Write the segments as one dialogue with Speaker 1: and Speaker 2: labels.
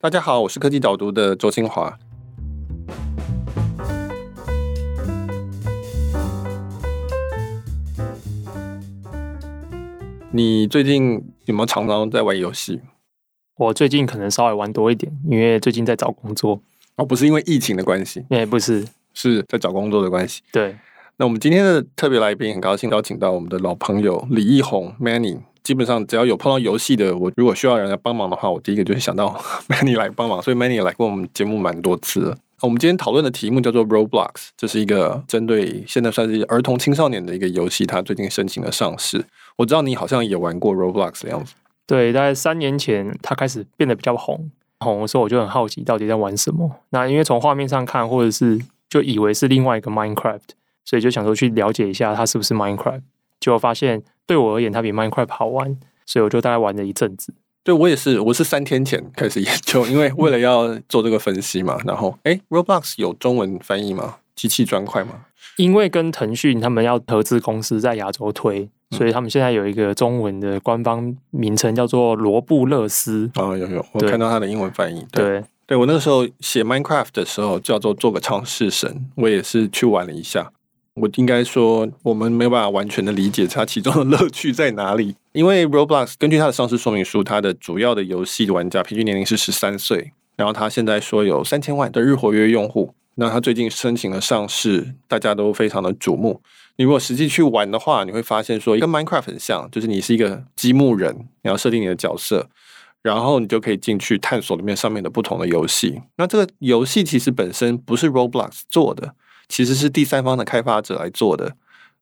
Speaker 1: 大家好，我是科技导读的周清华。你最近有没有常常在玩游戏？
Speaker 2: 我最近可能稍微玩多一点，因为最近在找工作。
Speaker 1: 哦，不是因为疫情的关系，
Speaker 2: 也不是，
Speaker 1: 是在找工作的关系。
Speaker 2: 对，
Speaker 1: 那我们今天的特别来宾，很高兴邀请到我们的老朋友李易宏 Manny。基本上只要有碰到游戏的，我如果需要人来帮忙的话，我第一个就会想到 Manny 来帮忙。所以 Manny 来过我们节目蛮多次了。我们今天讨论的题目叫做 Roblox，这是一个针对现在算是儿童青少年的一个游戏，它最近申请了上市。我知道你好像也玩过 Roblox 的样子。
Speaker 2: 对，大概三年前它开始变得比较红，红的时候我就很好奇到底在玩什么。那因为从画面上看，或者是就以为是另外一个 Minecraft，所以就想说去了解一下它是不是 Minecraft。结果发现对我而言，它比 Minecraft 好玩。所以我就大概玩了一阵子。
Speaker 1: 对，我也是，我是三天前开始研究，因为为了要做这个分析嘛。然后，哎，Roblox 有中文翻译吗？机器砖块吗？
Speaker 2: 因为跟腾讯他们要合资公司在亚洲推，所以他们现在有一个中文的官方名称叫做罗布勒斯。
Speaker 1: 啊、哦，有有，我看到它的英文翻译。对
Speaker 2: 对，
Speaker 1: 对，我那个时候写 Minecraft 的时候叫做做个创世神，我也是去玩了一下。我应该说，我们没有办法完全的理解它其中的乐趣在哪里。因为 Roblox 根据它的上市说明书，它的主要的游戏玩家平均年龄是十三岁，然后它现在说有三千万的日活跃用户。那它最近申请了上市，大家都非常的瞩目。你如果实际去玩的话，你会发现说，跟 Minecraft 很像，就是你是一个积木人，你要设定你的角色，然后你就可以进去探索里面上面的不同的游戏。那这个游戏其实本身不是 Roblox 做的。其实是第三方的开发者来做的，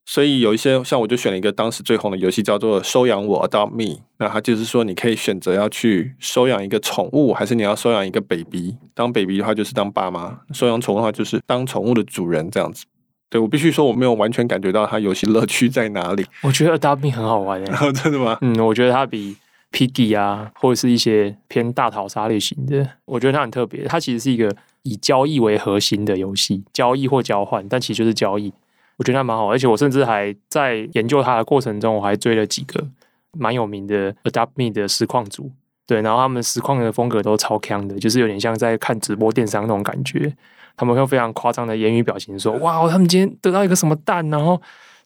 Speaker 1: 所以有一些像我就选了一个当时最红的游戏叫做“收养我 ”（Adopt Me）。那它就是说，你可以选择要去收养一个宠物，还是你要收养一个 baby。当 baby 的话就是当爸妈，收养宠物的话就是当宠物的主人这样子。对，我必须说，我没有完全感觉到它游戏乐趣在哪里。
Speaker 2: 我觉得 Adopt Me 很好玩诶，
Speaker 1: 真的吗？
Speaker 2: 嗯，我觉得它比 Piggy 啊，或者是一些偏大逃杀类型的，我觉得它很特别。它其实是一个。以交易为核心的游戏，交易或交换，但其实就是交易。我觉得还蛮好，而且我甚至还在研究它的过程中，我还追了几个蛮有名的 Adopt Me 的实况组，对，然后他们实况的风格都超强的，就是有点像在看直播电商那种感觉。他们会非常夸张的言语表情说：“哇，他们今天得到一个什么蛋，然后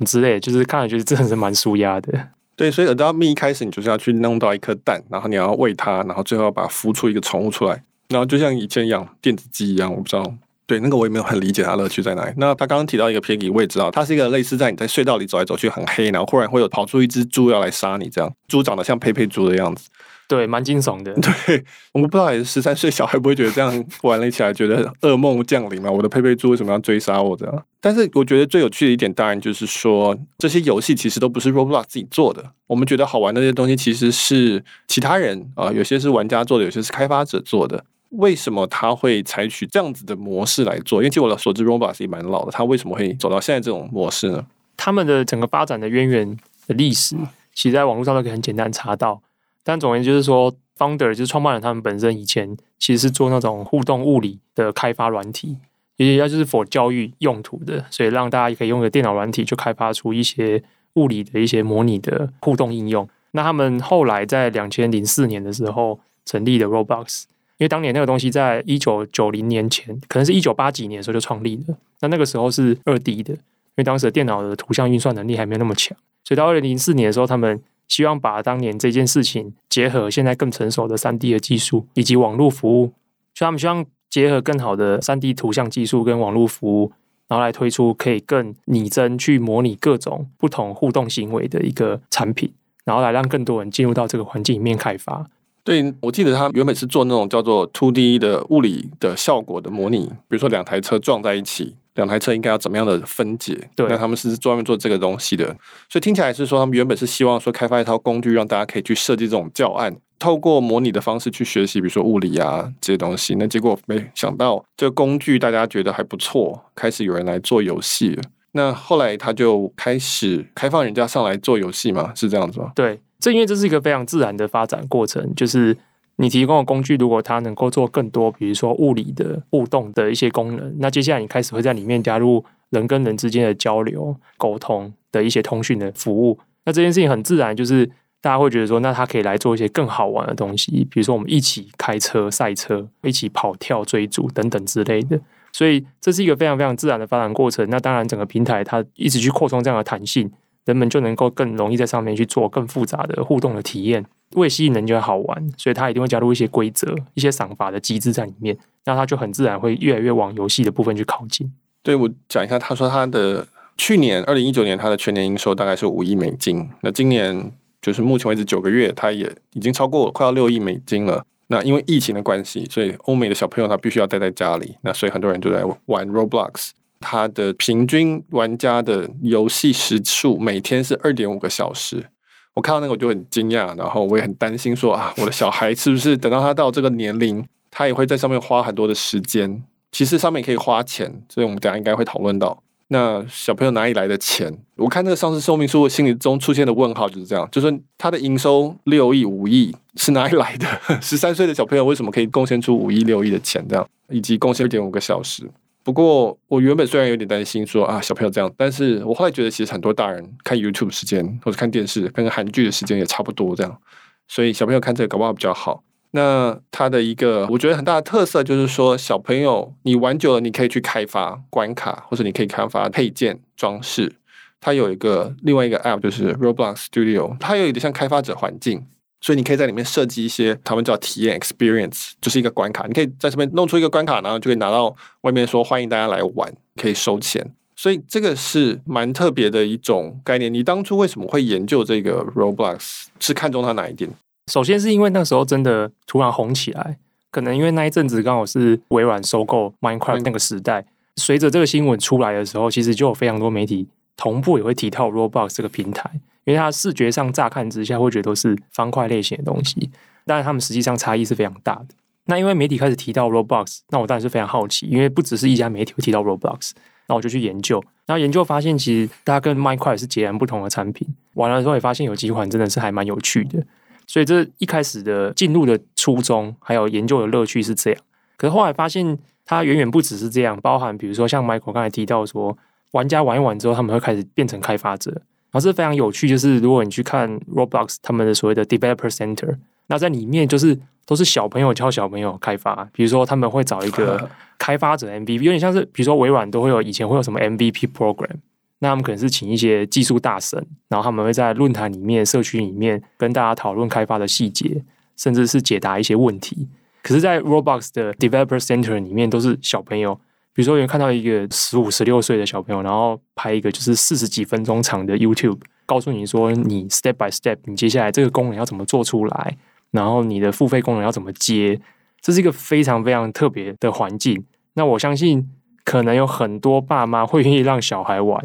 Speaker 2: 之类，就是看了觉得真的是蛮舒压的。”
Speaker 1: 对，所以 Adopt Me 一开始你就是要去弄到一颗蛋，然后你要喂它，然后最后把它孵出一个宠物出来。然后就像以前养电子鸡一样，我不知道，对那个我也没有很理解它乐趣在哪里。那他刚刚提到一个 Piggy，我也知道，它是一个类似在你在隧道里走来走去很黑，然后忽然会有跑出一只猪要来杀你这样，猪长得像佩佩猪的样子，
Speaker 2: 对，蛮惊悚的。
Speaker 1: 对，我不知道也是十三岁小孩不会觉得这样玩了起来觉得噩梦降临嘛？我的佩佩猪为什么要追杀我这样？但是我觉得最有趣的一点，当然就是说这些游戏其实都不是 Roblox 自己做的，我们觉得好玩的那些东西其实是其他人啊、有些是玩家做的，有些是开发者做的。为什么他会采取这样子的模式来做？因为据我所知，Roblox 也蛮老的。他为什么会走到现在这种模式呢？
Speaker 2: 他们的整个发展的渊源的历史，其实在网络上都可以很简单查到。但总而言之就是说，Founder 就是创办人，他们本身以前其实是做那种互动物理的开发软体，也要就是 for 教育用途的，所以让大家也可以用个电脑软体就开发出一些物理的一些模拟的互动应用。那他们后来在两千零四年的时候成立的 Roblox。因为当年那个东西在一九九零年前，可能是一九八几年的时候就创立了。那那个时候是二 D 的，因为当时的电脑的图像运算能力还没有那么强，所以到二零零四年的时候，他们希望把当年这件事情结合现在更成熟的三 D 的技术以及网络服务，所以他们希望结合更好的三 D 图像技术跟网络服务，然后来推出可以更拟真去模拟各种不同互动行为的一个产品，然后来让更多人进入到这个环境里面开发。
Speaker 1: 对，我记得他原本是做那种叫做 two D 的物理的效果的模拟，比如说两台车撞在一起，两台车应该要怎么样的分解？
Speaker 2: 对，
Speaker 1: 那他们是专门做这个东西的，所以听起来是说他们原本是希望说开发一套工具，让大家可以去设计这种教案，透过模拟的方式去学习，比如说物理啊这些东西。那结果没想到这个工具大家觉得还不错，开始有人来做游戏了。那后来他就开始开放人家上来做游戏嘛，是这样子吗？
Speaker 2: 对。这因为这是一个非常自然的发展过程，就是你提供的工具，如果它能够做更多，比如说物理的互动的一些功能，那接下来你开始会在里面加入人跟人之间的交流、沟通的一些通讯的服务。那这件事情很自然，就是大家会觉得说，那他可以来做一些更好玩的东西，比如说我们一起开车赛车，一起跑跳追逐等等之类的。所以这是一个非常非常自然的发展过程。那当然，整个平台它一直去扩充这样的弹性，人们就能够更容易在上面去做更复杂的互动的体验。为吸引人就会好玩，所以他一定会加入一些规则、一些赏罚的机制在里面。那他就很自然会越来越往游戏的部分去靠近。
Speaker 1: 对，我讲一下，他说他的去年二零一九年他的全年营收大概是五亿美金，那今年。就是目前为止九个月，他也已经超过快要六亿美金了。那因为疫情的关系，所以欧美的小朋友他必须要待在家里。那所以很多人就在玩 Roblox。它的平均玩家的游戏时数每天是二点五个小时。我看到那个我就很惊讶，然后我也很担心说啊，我的小孩是不是等到他到这个年龄，他也会在上面花很多的时间？其实上面可以花钱，所以我们等下应该会讨论到。那小朋友哪里来的钱？我看那个上市说明书，我心里中出现的问号就是这样，就是他的营收六亿、五亿是哪里来的？十三岁的小朋友为什么可以贡献出五亿、六亿的钱？这样以及贡献二点五个小时。不过我原本虽然有点担心说啊，小朋友这样，但是我后来觉得其实很多大人看 YouTube 时间或者看电视，跟韩剧的时间也差不多这样，所以小朋友看这个搞不好比较好。那它的一个我觉得很大的特色就是说，小朋友你玩久了，你可以去开发关卡，或者你可以开发配件装饰。它有一个另外一个 App 就是 Roblox Studio，它有一点像开发者环境，所以你可以在里面设计一些他们叫体验 Experience，就是一个关卡，你可以在上面弄出一个关卡，然后就可以拿到外面说欢迎大家来玩，可以收钱。所以这个是蛮特别的一种概念。你当初为什么会研究这个 Roblox？是看中它哪一点？
Speaker 2: 首先是因为那时候真的突然红起来，可能因为那一阵子刚好是微软收购 Minecraft 那个时代。随着这个新闻出来的时候，其实就有非常多媒体同步也会提到 Roblox 这个平台，因为它视觉上乍看之下会觉得都是方块类型的东西，但是他们实际上差异是非常大的。那因为媒体开始提到 Roblox，那我当然是非常好奇，因为不只是一家媒体会提到 Roblox，那我就去研究，然后研究发现其实它跟 Minecraft 是截然不同的产品。玩了之后也发现有几款真的是还蛮有趣的。所以这一开始的进入的初衷，还有研究的乐趣是这样。可是后来发现，它远远不只是这样，包含比如说像 Michael 刚才提到说，玩家玩一玩之后，他们会开始变成开发者。然后这非常有趣，就是如果你去看 Roblox 他们的所谓的 Developer Center，那在里面就是都是小朋友教小朋友开发。比如说他们会找一个 开发者 MVP，有点像是比如说微软都会有以前会有什么 MVP Program。那他们可能是请一些技术大神，然后他们会在论坛里面、社区里面跟大家讨论开发的细节，甚至是解答一些问题。可是，在 Roblox 的 Developer Center 里面都是小朋友，比如说有人看到一个十五、十六岁的小朋友，然后拍一个就是四十几分钟长的 YouTube，告诉你说你 Step by Step，你接下来这个功能要怎么做出来，然后你的付费功能要怎么接，这是一个非常非常特别的环境。那我相信，可能有很多爸妈会愿意让小孩玩。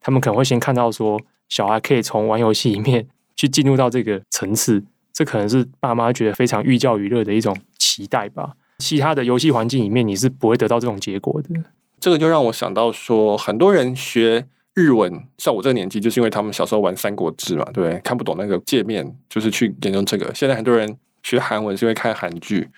Speaker 2: 他们可能会先看到说，小孩可以从玩游戏里面 去进入到这个层次，这可能是爸妈觉得非常寓教于乐的一种期待吧。其他的游戏环境里面，你是不会得到这种结果的。
Speaker 1: 这个就让我想到说，很多人学日文，像我这个年纪，就是因为他们小时候玩《三国志》嘛，对？看不懂那个界面，就是去研究这个。现在很多人学韩文是因为看韩剧。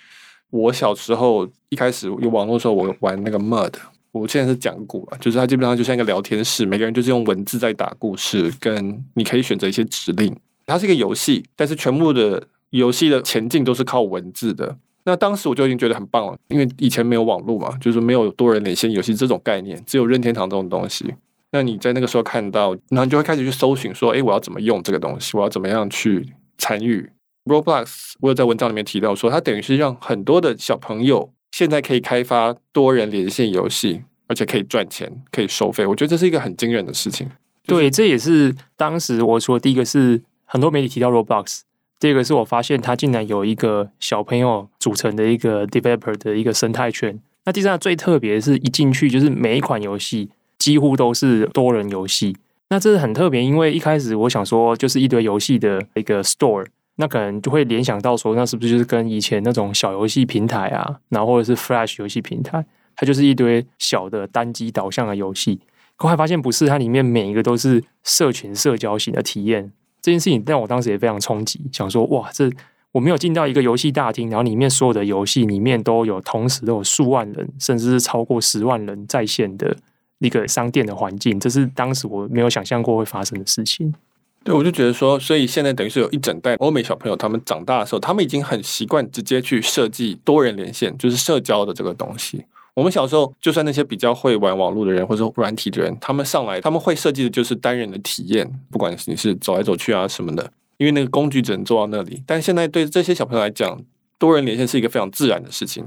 Speaker 1: 我小时候一开始有网络的时候，我玩那个 Mud。我现在是讲古了，就是它基本上就像一个聊天室，每个人就是用文字在打故事，跟你可以选择一些指令。它是一个游戏，但是全部的游戏的前进都是靠文字的。那当时我就已经觉得很棒了，因为以前没有网络嘛，就是没有多人连线游戏这种概念，只有任天堂这种东西。那你在那个时候看到，然后你就会开始去搜寻，说：“诶，我要怎么用这个东西？我要怎么样去参与 Roblox？” 我有在文章里面提到说，它等于是让很多的小朋友。现在可以开发多人连线游戏，而且可以赚钱，可以收费。我觉得这是一个很惊人的事情。
Speaker 2: 就是、对，这也是当时我说第一个是很多媒体提到 Roblox，第二个是我发现它竟然有一个小朋友组成的一个 developer 的一个生态圈。那第三个最特别的是一进去就是每一款游戏几乎都是多人游戏。那这是很特别，因为一开始我想说就是一堆游戏的一个 store。那可能就会联想到说，那是不是就是跟以前那种小游戏平台啊，然后或者是 Flash 游戏平台，它就是一堆小的单机导向的游戏。后来发现不是，它里面每一个都是社群社交型的体验。这件事情让我当时也非常冲击，想说哇，这我没有进到一个游戏大厅，然后里面所有的游戏里面都有同时都有数万人，甚至是超过十万人在线的一个商店的环境，这是当时我没有想象过会发生的事情。
Speaker 1: 对，我就觉得说，所以现在等于是有一整代欧美小朋友，他们长大的时候，他们已经很习惯直接去设计多人连线，就是社交的这个东西。我们小时候，就算那些比较会玩网络的人或者软体的人，他们上来他们会设计的就是单人的体验，不管你是走来走去啊什么的，因为那个工具只能做到那里。但现在对这些小朋友来讲，多人连线是一个非常自然的事情，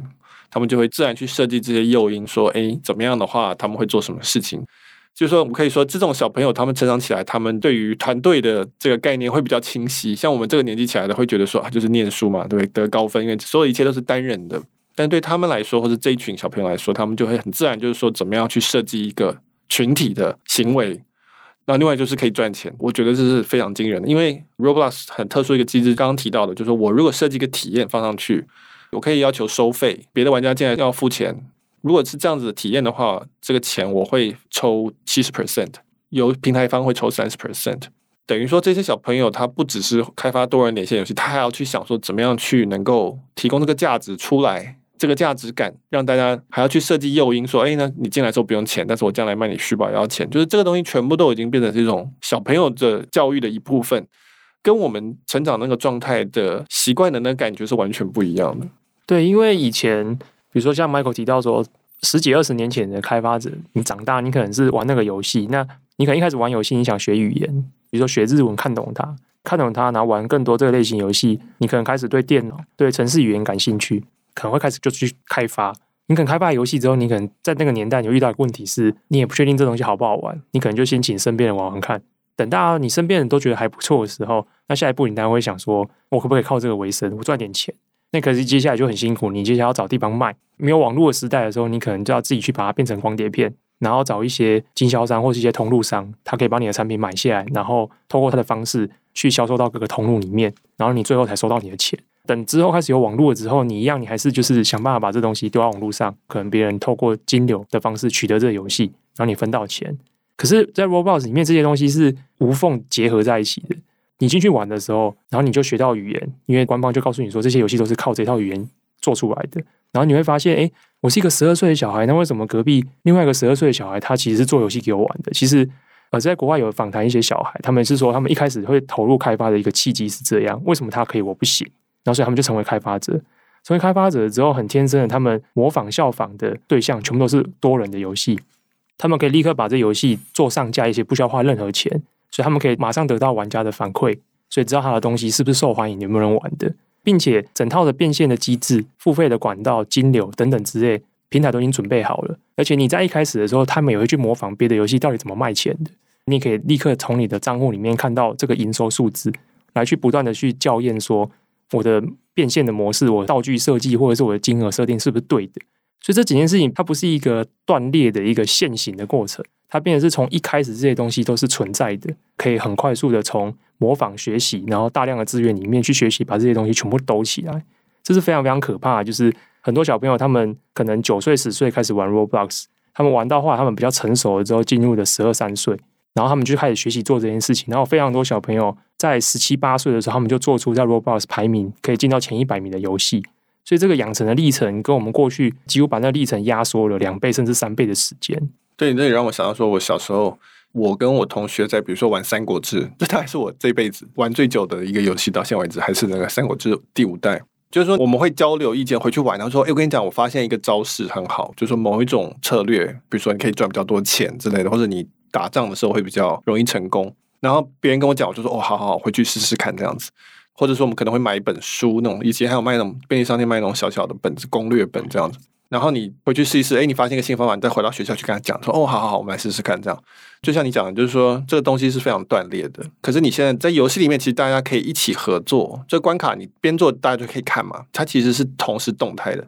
Speaker 1: 他们就会自然去设计这些诱因，说，哎，怎么样的话，他们会做什么事情。就是说，我们可以说，这种小朋友他们成长起来，他们对于团队的这个概念会比较清晰。像我们这个年纪起来的，会觉得说啊，就是念书嘛，对不对？得高分，因为所有一切都是单人的。但对他们来说，或者这一群小朋友来说，他们就会很自然，就是说，怎么样去设计一个群体的行为。那另外就是可以赚钱，我觉得这是非常惊人的。因为 Roblox 很特殊一个机制，刚刚提到的，就是说我如果设计一个体验放上去，我可以要求收费，别的玩家进来要付钱。如果是这样子的体验的话，这个钱我会抽七十 percent，由平台方会抽三十 percent，等于说这些小朋友他不只是开发多人连线游戏，他还要去想说怎么样去能够提供这个价值出来，这个价值感让大家还要去设计诱因，说哎，那你进来之后不用钱，但是我将来卖你虚宝也要钱，就是这个东西全部都已经变成这种小朋友的教育的一部分，跟我们成长那个状态的习惯的那感觉是完全不一样的。
Speaker 2: 对，因为以前。比如说，像 Michael 提到说，十几二十年前的开发者，你长大，你可能是玩那个游戏，那你可能一开始玩游戏，你想学语言，比如说学日文，看懂它，看懂它，然后玩更多这个类型游戏，你可能开始对电脑、对程式语言感兴趣，可能会开始就去开发。你可能开发游戏之后，你可能在那个年代你遇到的问题是，你也不确定这东西好不好玩，你可能就先请身边人玩玩看。等到你身边人都觉得还不错的时候，那下一步你当然会想说，我可不可以靠这个为生，我赚点钱？那可是接下来就很辛苦，你接下来要找地方卖。没有网络的时代的时候，你可能就要自己去把它变成光碟片，然后找一些经销商或是一些通路商，他可以把你的产品买下来，然后透过他的方式去销售到各个通路里面，然后你最后才收到你的钱。等之后开始有网络了之后，你一样，你还是就是想办法把这东西丢到网络上，可能别人透过金流的方式取得这个游戏，然后你分到钱。可是，在 Roblox 里面，这些东西是无缝结合在一起的。你进去玩的时候，然后你就学到语言，因为官方就告诉你说，这些游戏都是靠这套语言做出来的。然后你会发现，哎，我是一个十二岁的小孩，那为什么隔壁另外一个十二岁的小孩，他其实是做游戏给我玩的？其实，呃，在国外有访谈一些小孩，他们是说，他们一开始会投入开发的一个契机是这样：为什么他可以，我不行？然后所以他们就成为开发者。成为开发者之后，很天生的，他们模仿效仿的对象全部都是多人的游戏，他们可以立刻把这游戏做上架一些，不需要花任何钱。所以他们可以马上得到玩家的反馈，所以知道他的东西是不是受欢迎，有没有人玩的，并且整套的变现的机制、付费的管道、金流等等之类，平台都已经准备好了。而且你在一开始的时候，他们也会去模仿别的游戏到底怎么卖钱的，你可以立刻从你的账户里面看到这个营收数字，来去不断的去校验说我的变现的模式、我道具设计或者是我的金额设定是不是对的。所以这几件事情，它不是一个断裂的一个现行的过程。它变成是从一开始这些东西都是存在的，可以很快速的从模仿学习，然后大量的资源里面去学习，把这些东西全部兜起来，这是非常非常可怕。就是很多小朋友他们可能九岁十岁开始玩 Roblox，他们玩到后来他们比较成熟了之后，进入了十二三岁，然后他们就开始学习做这件事情。然后非常多小朋友在十七八岁的时候，他们就做出在 Roblox 排名可以进到前一百名的游戏。所以这个养成的历程跟我们过去几乎把那个历程压缩了两倍甚至三倍的时间。
Speaker 1: 对，这也让我想到说，我小时候，我跟我同学在比如说玩《三国志》，这大概是我这辈子玩最久的一个游戏，到现在为止还是那个《三国志》第五代。就是说，我们会交流意见，回去玩，然后说：“哎，我跟你讲，我发现一个招式很好，就是说某一种策略，比如说你可以赚比较多钱之类的，或者你打仗的时候会比较容易成功。”然后别人跟我讲，我就说：“哦，好好好，回去试试看这样子。”或者说，我们可能会买一本书，那种以前还有卖那种便利商店卖那种小小的本子、攻略本这样子。然后你回去试一试，哎，你发现一个新方法，你再回到学校去跟他讲，说：“哦，好好好，我们来试试看。”这样，就像你讲的，就是说这个东西是非常断裂的。可是你现在在游戏里面，其实大家可以一起合作。这关卡你边做，大家就可以看嘛。它其实是同时动态的，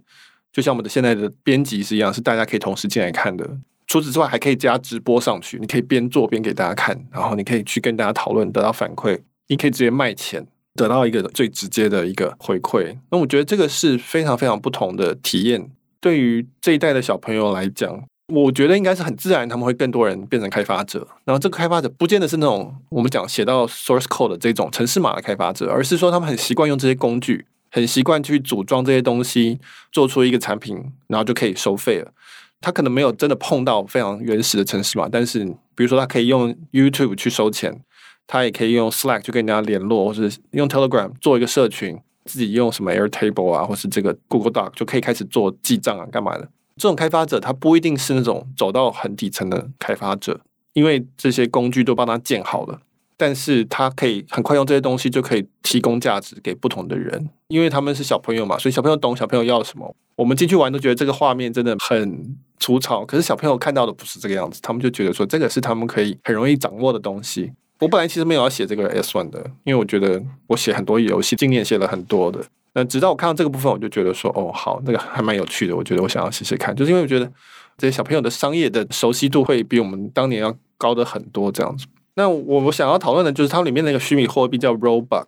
Speaker 1: 就像我们的现在的编辑是一样，是大家可以同时进来看的。除此之外，还可以加直播上去，你可以边做边给大家看，然后你可以去跟大家讨论，得到反馈。你可以直接卖钱，得到一个最直接的一个回馈。那我觉得这个是非常非常不同的体验。对于这一代的小朋友来讲，我觉得应该是很自然，他们会更多人变成开发者。然后这个开发者不见得是那种我们讲写到 source code 的这种程式码的开发者，而是说他们很习惯用这些工具，很习惯去组装这些东西，做出一个产品，然后就可以收费了。他可能没有真的碰到非常原始的程式码，但是比如说他可以用 YouTube 去收钱，他也可以用 Slack 去跟人家联络，或是用 Telegram 做一个社群，自己用什么 Airtable 啊，或是这个 Google Doc 就可以开始做记账啊，干嘛的？这种开发者他不一定是那种走到很底层的开发者，因为这些工具都帮他建好了。但是他可以很快用这些东西，就可以提供价值给不同的人，因为他们是小朋友嘛，所以小朋友懂小朋友要什么。我们进去玩都觉得这个画面真的很粗糙，可是小朋友看到的不是这个样子，他们就觉得说这个是他们可以很容易掌握的东西。我本来其实没有要写这个 S1 的，因为我觉得我写很多游戏，今年写了很多的。那直到我看到这个部分，我就觉得说，哦，好，那个还蛮有趣的，我觉得我想要试试看，就是因为我觉得这些小朋友的商业的熟悉度会比我们当年要高的很多，这样子。那我我想要讨论的就是它里面那个虚拟货币叫 Robux。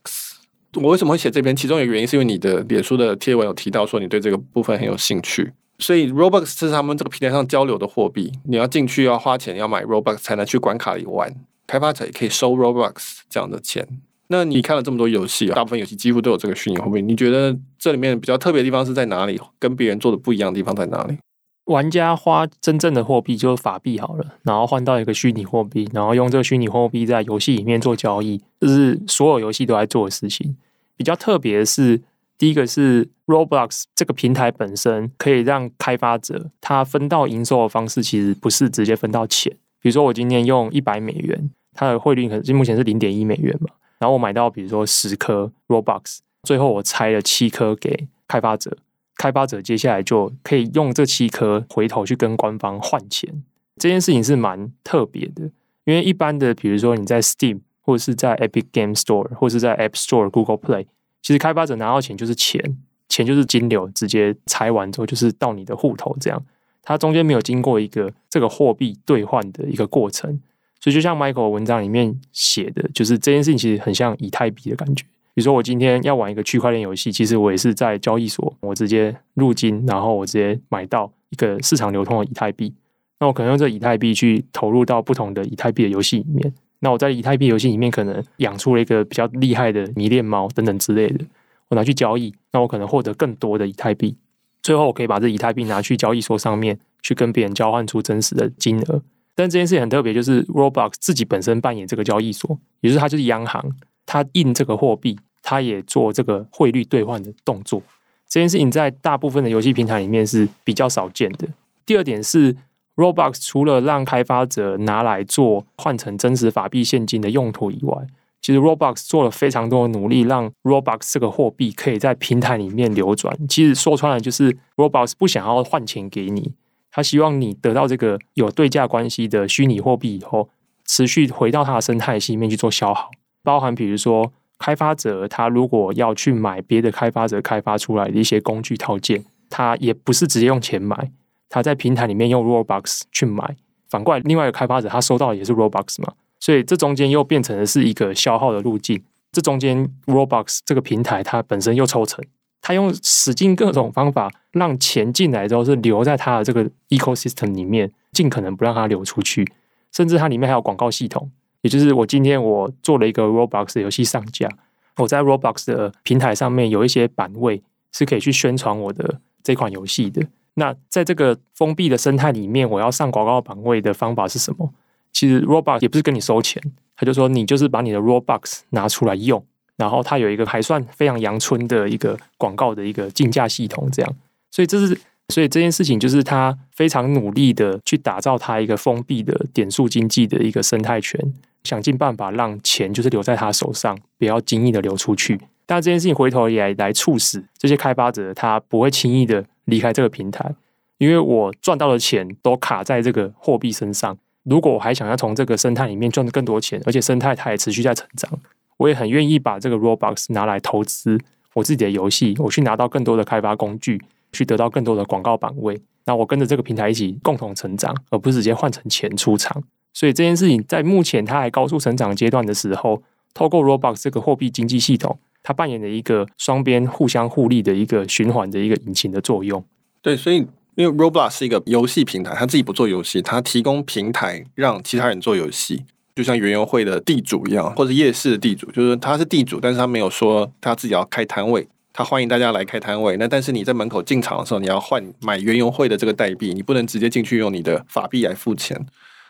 Speaker 1: 我为什么会写这篇？其中一个原因是因为你的脸书的贴文有提到说你对这个部分很有兴趣，所以 Robux 是他们这个平台上交流的货币。你要进去要花钱，要买 Robux 才能去关卡里玩。开发者也可以收 Robux 这样的钱。那你看了这么多游戏，大部分游戏几乎都有这个虚拟货币。你觉得这里面比较特别的地方是在哪里？跟别人做的不一样的地方在哪里？
Speaker 2: 玩家花真正的货币就是法币好了，然后换到一个虚拟货币，然后用这个虚拟货币在游戏里面做交易，这是所有游戏都在做的事情。比较特别的是，第一个是 Roblox 这个平台本身可以让开发者他分到营收的方式，其实不是直接分到钱。比如说我今天用一百美元，它的汇率可能目前是零点一美元嘛，然后我买到比如说十颗 Robux，最后我拆了七颗给开发者。开发者接下来就可以用这七颗回头去跟官方换钱，这件事情是蛮特别的。因为一般的，比如说你在 Steam 或者是在 Epic Game Store 或是在 App Store、Google Play，其实开发者拿到钱就是钱，钱就是金流，直接拆完之后就是到你的户头这样，它中间没有经过一个这个货币兑换的一个过程。所以就像 Michael 文章里面写的，就是这件事情其实很像以太币的感觉。比如说，我今天要玩一个区块链游戏，其实我也是在交易所，我直接入金，然后我直接买到一个市场流通的以太币。那我可能用这以太币去投入到不同的以太币的游戏里面。那我在以太币游戏里面可能养出了一个比较厉害的迷恋猫等等之类的，我拿去交易，那我可能获得更多的以太币。最后，我可以把这以太币拿去交易所上面去跟别人交换出真实的金额。但这件事情很特别，就是 Roblox 自己本身扮演这个交易所，也就是它就是央行，它印这个货币。它也做这个汇率兑换的动作，这件事情在大部分的游戏平台里面是比较少见的。第二点是，Roblox 除了让开发者拿来做换成真实法币现金的用途以外，其实 Roblox 做了非常多的努力，让 Roblox 这个货币可以在平台里面流转。其实说穿了，就是 Roblox 不想要换钱给你，他希望你得到这个有对价关系的虚拟货币以后，持续回到它的生态系里面去做消耗，包含比如说。开发者他如果要去买别的开发者开发出来的一些工具套件，他也不是直接用钱买，他在平台里面用 Robux 去买。反过来，另外一个开发者他收到的也是 Robux 嘛，所以这中间又变成的是一个消耗的路径。这中间 Robux 这个平台它本身又抽成，他用使尽各种方法让钱进来之后是留在他的这个 ecosystem 里面，尽可能不让它流出去，甚至它里面还有广告系统。也就是我今天我做了一个 Roblox 游戏上架，我在 Roblox 的平台上面有一些版位是可以去宣传我的这款游戏的。那在这个封闭的生态里面，我要上广告版位的方法是什么？其实 Roblox 也不是跟你收钱，他就说你就是把你的 Roblox 拿出来用，然后它有一个还算非常阳春的一个广告的一个竞价系统，这样。所以这是。所以这件事情就是他非常努力的去打造它一个封闭的点数经济的一个生态圈，想尽办法让钱就是留在他手上，不要轻易的流出去。但这件事情回头也来促使这些开发者，他不会轻易的离开这个平台，因为我赚到的钱都卡在这个货币身上。如果我还想要从这个生态里面赚更多钱，而且生态它也持续在成长，我也很愿意把这个 Robux 拿来投资我自己的游戏，我去拿到更多的开发工具。去得到更多的广告版位，那我跟着这个平台一起共同成长，而不是直接换成钱出场。所以这件事情在目前它还高速成长阶段的时候，透过 Roblox 这个货币经济系统，它扮演了一个双边互相互利的一个循环的一个引擎的作用。
Speaker 1: 对，所以因为 Roblox 是一个游戏平台，它自己不做游戏，它提供平台让其他人做游戏，就像园游会的地主一样，或者夜市的地主，就是他是地主，但是他没有说他自己要开摊位。他欢迎大家来开摊位，那但是你在门口进场的时候，你要换买园游会的这个代币，你不能直接进去用你的法币来付钱。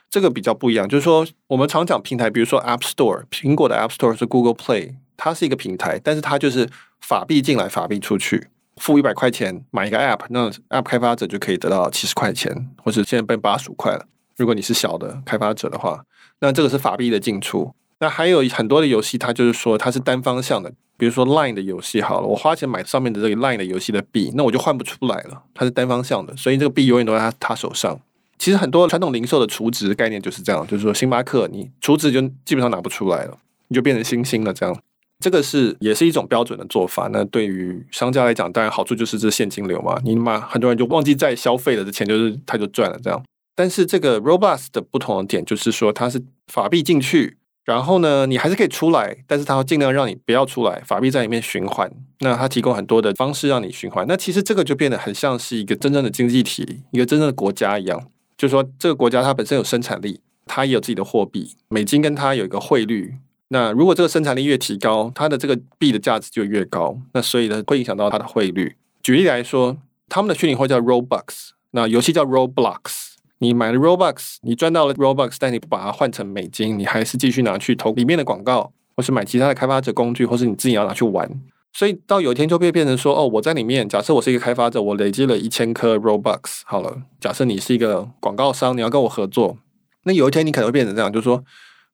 Speaker 1: 这个比较不一样。就是说，我们常讲平台，比如说 App Store，苹果的 App Store 是 Google Play，它是一个平台，但是它就是法币进来，法币出去，付一百块钱买一个 App，那 App 开发者就可以得到七十块钱，或者现在变八十五块了。如果你是小的开发者的话，那这个是法币的进出。那还有很多的游戏，它就是说它是单方向的，比如说 Line 的游戏好了，我花钱买上面的这个 Line 的游戏的币，那我就换不出来了，它是单方向的，所以这个币永远都在他他手上。其实很多传统零售的储值概念就是这样，就是说星巴克你储值就基本上拿不出来了，你就变成星星了这样。这个是也是一种标准的做法。那对于商家来讲，当然好处就是这现金流嘛，你嘛很多人就忘记再消费了，这钱就是他就赚了这样。但是这个 Roblox 的不同的点就是说，它是法币进去。然后呢，你还是可以出来，但是它会尽量让你不要出来，法币在里面循环。那它提供很多的方式让你循环。那其实这个就变得很像是一个真正的经济体，一个真正的国家一样。就是说，这个国家它本身有生产力，它也有自己的货币，美金跟它有一个汇率。那如果这个生产力越提高，它的这个币的价值就越高。那所以呢，会影响到它的汇率。举例来说，他们的虚拟货币叫 Robux，那游戏叫 Roblox。你买了 Robux，你赚到了 Robux，但你不把它换成美金，你还是继续拿去投里面的广告，或是买其他的开发者工具，或是你自己要拿去玩。所以到有一天就会变成说，哦，我在里面，假设我是一个开发者，我累积了一千颗 Robux，好了，假设你是一个广告商，你要跟我合作，那有一天你可能会变成这样，就是说，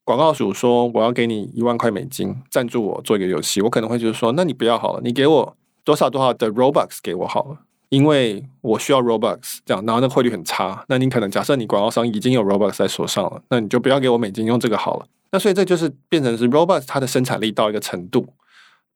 Speaker 1: 广告主说我要给你一万块美金赞助我做一个游戏，我可能会就是说，那你不要好了，你给我多少多少的 Robux 给我好了。因为我需要 Robux 这样，然后那汇率很差，那你可能假设你广告商已经有 Robux 在手上了，那你就不要给我美金，用这个好了。那所以这就是变成是 Robux 它的生产力到一个程度，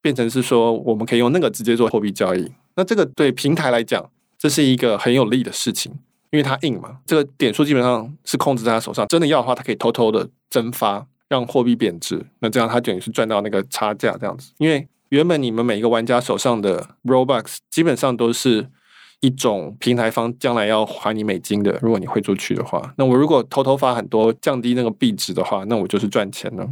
Speaker 1: 变成是说我们可以用那个直接做货币交易。那这个对平台来讲，这是一个很有利的事情，因为它硬嘛，这个点数基本上是控制在他手上。真的要的话，它可以偷偷的蒸发，让货币贬值。那这样它等于是赚到那个差价这样子。因为原本你们每一个玩家手上的 Robux 基本上都是。一种平台方将来要还你美金的，如果你汇出去的话，那我如果偷偷发很多，降低那个币值的话，那我就是赚钱了。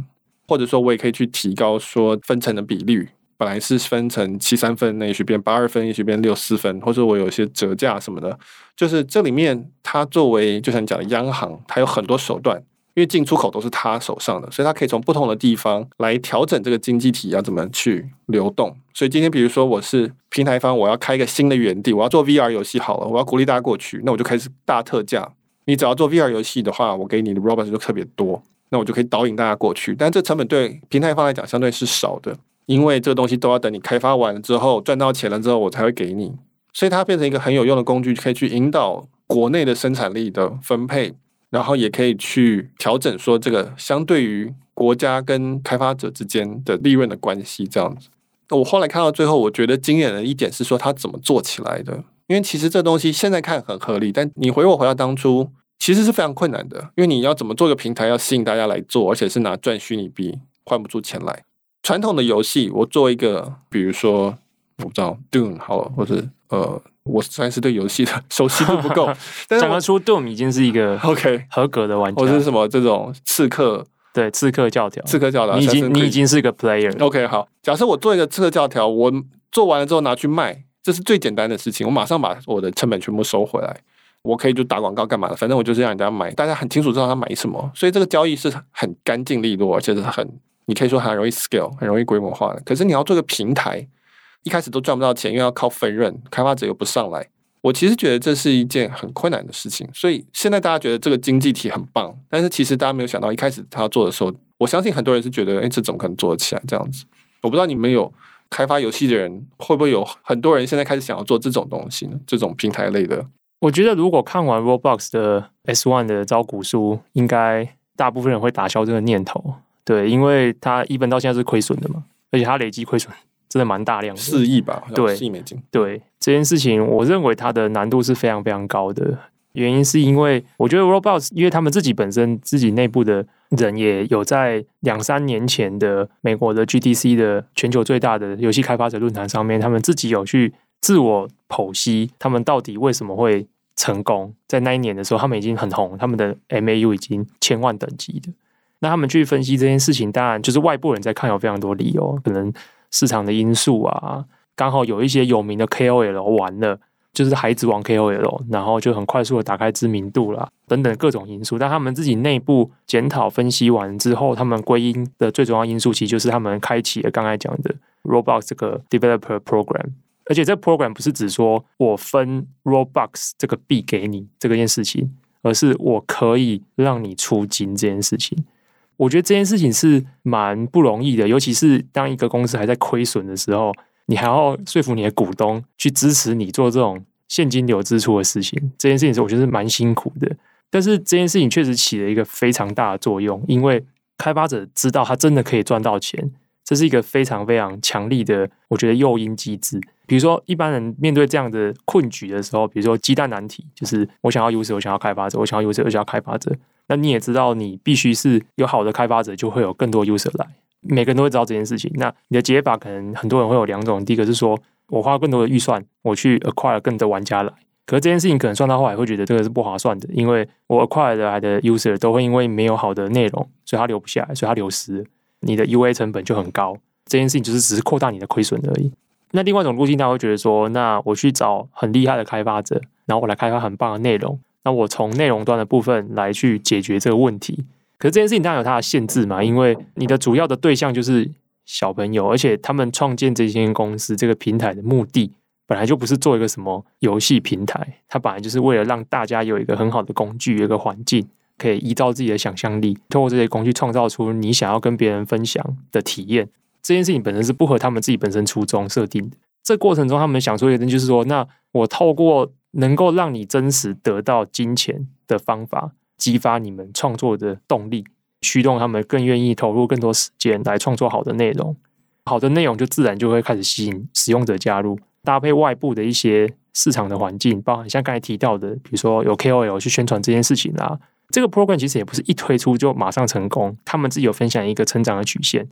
Speaker 1: 或者说，我也可以去提高说分成的比率，本来是分成七三分，那也许变八二分，也许变六四分，或者我有些折价什么的，就是这里面它作为就像你讲的央行，它有很多手段。因为进出口都是他手上的，所以他可以从不同的地方来调整这个经济体要怎么去流动。所以今天，比如说我是平台方，我要开一个新的园地，我要做 VR 游戏好了，我要鼓励大家过去，那我就开始大特价。你只要做 VR 游戏的话，我给你的 Robots 就特别多，那我就可以导引大家过去。但这成本对平台方来讲相对是少的，因为这个东西都要等你开发完了之后赚到钱了之后，我才会给你。所以它变成一个很有用的工具，可以去引导国内的生产力的分配。然后也可以去调整说这个相对于国家跟开发者之间的利润的关系这样子。我后来看到最后，我觉得惊艳的一点是说他怎么做起来的。因为其实这东西现在看很合理，但你回我回到当初，其实是非常困难的。因为你要怎么做一个平台，要吸引大家来做，而且是拿赚虚拟币换不出钱来。传统的游戏，我做一个，比如说我不知道 Doom 好了，或者呃。我算是对游戏的 熟悉度不够，但是讲得出 Doom
Speaker 2: 已经是一个 OK 合格的玩家。
Speaker 1: 或是什么这种刺客，
Speaker 2: 对刺客教条，
Speaker 1: 刺客教条，
Speaker 2: 你已经你已经是一个 player。
Speaker 1: OK，好，假设我做一个刺客教条，我做完了之后拿去卖，这是最简单的事情，我马上把我的成本全部收回来，我可以就打广告干嘛的，反正我就是让人家买，大家很清楚知道他买什么，所以这个交易是很干净利落，而且是很你可以说很容易 scale，很容易规模化的。可是你要做个平台。一开始都赚不到钱，因为要靠分润，开发者又不上来。我其实觉得这是一件很困难的事情。所以现在大家觉得这个经济体很棒，但是其实大家没有想到，一开始他要做的时候，我相信很多人是觉得，哎，这怎么可能做得起来这样子？我不知道你们有开发游戏的人，会不会有很多人现在开始想要做这种东西呢？这种平台类的。
Speaker 2: 我觉得如果看完 Roblox 的 S One 的招股书，应该大部分人会打消这个念头。对，因为他一本到现在是亏损的嘛，而且他累积亏损。真的蛮大量的，
Speaker 1: 四亿吧？
Speaker 2: 对，
Speaker 1: 四亿美金。
Speaker 2: 对这件事情，我认为它的难度是非常非常高的。原因是因为我觉得 Roblox，因为他们自己本身自己内部的人也有在两三年前的美国的 GDC 的全球最大的游戏开发者论坛上面，他们自己有去自我剖析，他们到底为什么会成功。在那一年的时候，他们已经很红，他们的 MAU 已经千万等级的。那他们去分析这件事情，当然就是外部人在看，有非常多理由，可能。市场的因素啊，刚好有一些有名的 KOL 玩了，就是孩子王 KOL，然后就很快速的打开知名度啦，等等各种因素。但他们自己内部检讨分析完之后，他们归因的最重要因素，其实就是他们开启了刚才讲的 Roblox 这个 Developer Program。而且这 Program 不是只说我分 Roblox 这个币给你这个件事情，而是我可以让你出金这件事情。我觉得这件事情是蛮不容易的，尤其是当一个公司还在亏损的时候，你还要说服你的股东去支持你做这种现金流支出的事情。这件事情是我觉得是蛮辛苦的，但是这件事情确实起了一个非常大的作用，因为开发者知道他真的可以赚到钱，这是一个非常非常强力的，我觉得诱因机制。比如说，一般人面对这样的困局的时候，比如说鸡蛋难题，就是我想要 user，我想要开发者，我想要 user，我想要开发者。那你也知道，你必须是有好的开发者，就会有更多 user 来。每个人都会知道这件事情。那你的解法可能很多人会有两种：第一个是说我花更多的预算，我去 acquire 更多玩家来。可是这件事情可能算到后来会觉得这个是不划算的，因为我 acquire 来的 user 都会因为没有好的内容，所以他留不下来，所以他流失，你的 UA 成本就很高。这件事情就是只是扩大你的亏损而已。那另外一种路径，他会觉得说，那我去找很厉害的开发者，然后我来开发很棒的内容。那我从内容端的部分来去解决这个问题。可是这件事情当然有它的限制嘛，因为你的主要的对象就是小朋友，而且他们创建这间公司这个平台的目的本来就不是做一个什么游戏平台，它本来就是为了让大家有一个很好的工具、有一个环境，可以依照自己的想象力，通过这些工具创造出你想要跟别人分享的体验。这件事情本身是不合他们自己本身初衷设定的。这过程中，他们想说一个就是说，那我透过能够让你真实得到金钱的方法，激发你们创作的动力，驱动他们更愿意投入更多时间来创作好的内容。好的内容就自然就会开始吸引使用者加入，搭配外部的一些市场的环境，包含像刚才提到的，比如说有 KOL 去宣传这件事情啦。这个 program 其实也不是一推出就马上成功，他们自己有分享一个成长的曲线。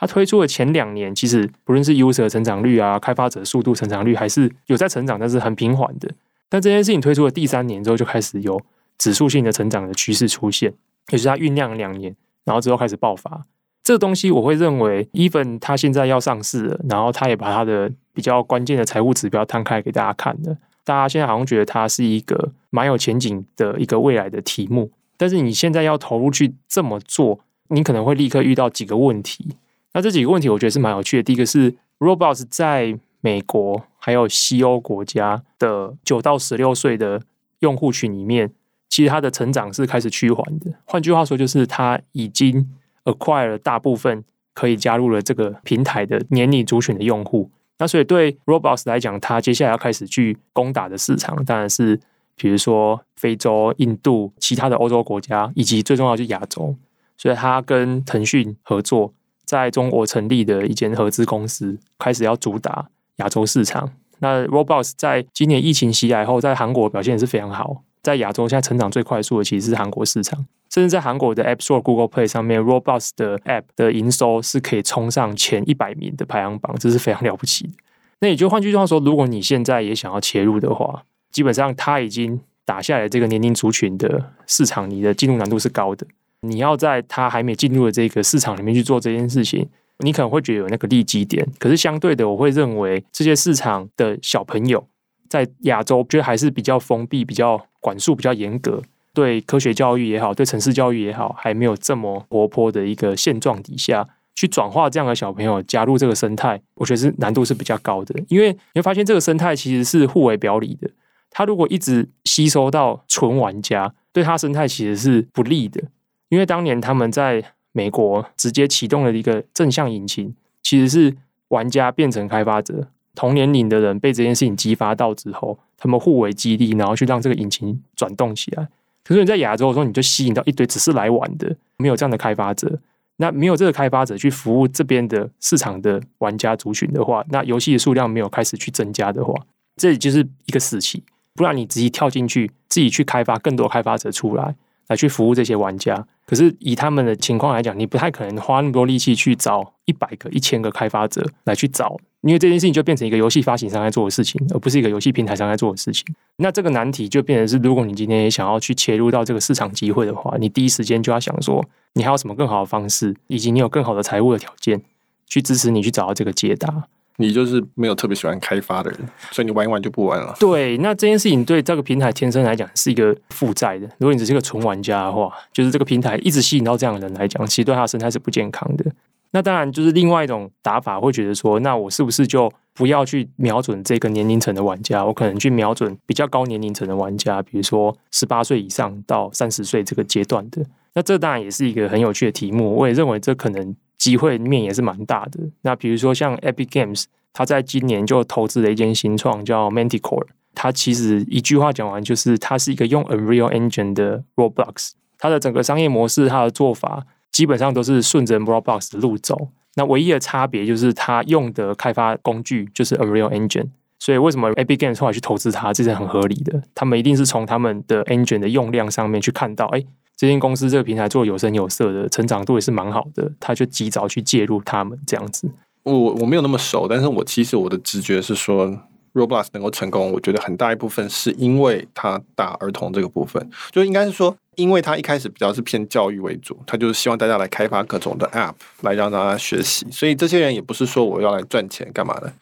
Speaker 2: 它推出的前两年，其实不论是 user 的成长率啊，开发者速度成长率，还是有在成长，但是很平缓的。但这件事情推出的第三年之后，就开始有指数性的成长的趋势出现，也就是它酝酿两年，然后之后开始爆发。这个东西我会认为，even 它现在要上市了，然后它也把它的比较关键的财务指标摊开给大家看了。大家现在好像觉得它是一个蛮有前景的一个未来的题目，但是你现在要投入去这么做，你可能会立刻遇到几个问题。那这几个问题，我觉得是蛮有趣的。第一个是，Roblox 在美国还有西欧国家的九到十六岁的用户群里面，其实它的成长是开始趋缓的。换句话说，就是它已经 acquire 了大部分可以加入了这个平台的年龄族群的用户。那所以对 Roblox 来讲，它接下来要开始去攻打的市场，当然是比如说非洲、印度、其他的欧洲国家，以及最重要是亚洲。所以它跟腾讯合作。在中国成立的一间合资公司，开始要主打亚洲市场。那 Roblox 在今年疫情袭来后，在韩国表现也是非常好。在亚洲现在成长最快速的其实是韩国市场，甚至在韩国的 App Store、Google Play 上面，Roblox 的 App 的营收是可以冲上前一百名的排行榜，这是非常了不起的。那也就换句话说，如果你现在也想要切入的话，基本上它已经打下来这个年龄族群的市场，你的进入难度是高的。你要在他还没进入的这个市场里面去做这件事情，你可能会觉得有那个利基点。可是相对的，我会认为这些市场的小朋友在亚洲，觉得还是比较封闭、比较管束、比较严格，对科学教育也好，对城市教育也好，还没有这么活泼的一个现状底下，去转化这样的小朋友加入这个生态，我觉得是难度是比较高的。因为你会发现这个生态其实是互为表里的，他如果一直吸收到纯玩家，对他生态其实是不利的。因为当年他们在美国直接启动了一个正向引擎，其实是玩家变成开发者，同年龄的人被这件事情激发到之后，他们互为激励，然后去让这个引擎转动起来。可是你在亚洲的时候，你就吸引到一堆只是来玩的，没有这样的开发者。那没有这个开发者去服务这边的市场的玩家族群的话，那游戏的数量没有开始去增加的话，这就是一个死期。不然你直接跳进去，自己去开发更多开发者出来。来去服务这些玩家，可是以他们的情况来讲，你不太可能花那么多力气去找一百个、一千个开发者来去找，因为这件事情就变成一个游戏发行商在做的事情，而不是一个游戏平台商在做的事情。那这个难题就变成是，如果你今天也想要去切入到这个市场机会的话，你第一时间就要想说，你还有什么更好的方式，以及你有更好的财务的条件去支持你去找到这个解答。
Speaker 1: 你就是没有特别喜欢开发的人，所以你玩一玩就不玩了。
Speaker 2: 对，那这件事情对这个平台天生来讲是一个负债的。如果你只是一个纯玩家的话，就是这个平台一直吸引到这样的人来讲，其实对他的生态是不健康的。那当然，就是另外一种打法，会觉得说，那我是不是就不要去瞄准这个年龄层的玩家？我可能去瞄准比较高年龄层的玩家，比如说十八岁以上到三十岁这个阶段的。那这当然也是一个很有趣的题目。我也认为这可能机会面也是蛮大的。那比如说像 Epic Games，他在今年就投资了一间新创叫 Manticore。它其实一句话讲完，就是它是一个用 Unreal Engine 的 Roblox。它的整个商业模式，它的做法。基本上都是顺着 Roblox 的路走，那唯一的差别就是它用的开发工具就是 Unreal Engine，所以为什么 Epic Games 后来去投资它，这是很合理的。他们一定是从他们的 Engine 的用量上面去看到，哎，这间公司这个平台做有声有色的，成长度也是蛮好的，他就及早去介入他们这样子。
Speaker 1: 我我没有那么熟，但是我其实我的直觉是说。Roblox 能够成功，我觉得很大一部分是因为他打儿童这个部分，就应该是说，因为他一开始比较是偏教育为主，他就是希望大家来开发各种的 App 来让大家学习，所以这些人也不是说我要来赚钱干嘛的，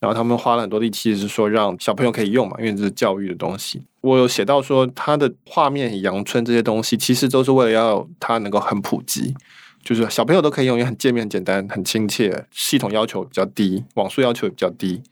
Speaker 1: 然后他们花了很多力气是说让小朋友可以用嘛，因为这是教育的东西。我有写到说，他的画面、阳春这些东西，其实都是为了要他能够很普及，就是小朋友都可以用，也很界面简单、很亲切，系统要求比较低，网速要求也比较低。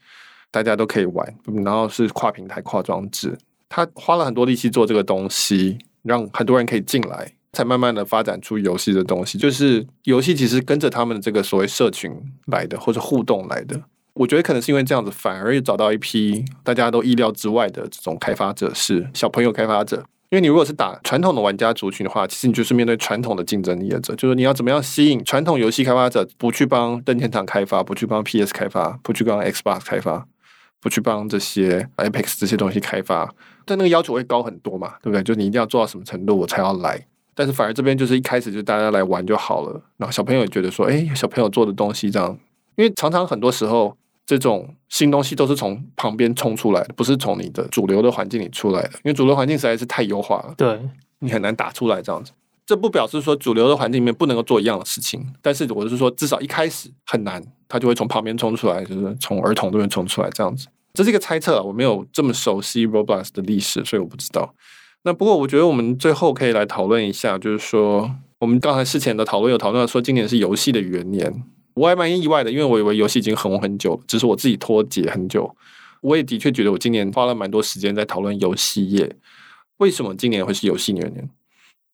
Speaker 1: 大家都可以玩，然后是跨平台、跨装置。他花了很多力气做这个东西，让很多人可以进来，才慢慢的发展出游戏的东西。就是游戏其实跟着他们的这个所谓社群来的，或者互动来的。我觉得可能是因为这样子，反而又找到一批大家都意料之外的这种开发者，是小朋友开发者。因为你如果是打传统的玩家族群的话，其实你就是面对传统的竞争业者，就是你要怎么样吸引传统游戏开发者不去帮任天堂开发，不去帮 PS 开发，不去帮 Xbox 开发。不去帮这些 Apex 这些东西开发，但那个要求会高很多嘛，对不对？就你一定要做到什么程度，我才要来。但是反而这边就是一开始就大家来玩就好了，然后小朋友也觉得说，哎，小朋友做的东西这样，因为常常很多时候这种新东西都是从旁边冲出来的，不是从你的主流的环境里出来的，因为主流环境实在是太优化了，
Speaker 2: 对，
Speaker 1: 你很难打出来这样子。这不表示说主流的环境里面不能够做一样的事情，但是我是说至少一开始很难，他就会从旁边冲出来，就是从儿童这边冲出来这样子。这是一个猜测，我没有这么熟悉 Roblox 的历史，所以我不知道。那不过我觉得我们最后可以来讨论一下，就是说我们刚才事前的讨论有讨论到说今年是游戏的元年，我还蛮意外的，因为我以为游戏已经很红很久了，只是我自己脱节很久。我也的确觉得我今年花了蛮多时间在讨论游戏业，为什么今年会是游戏元年？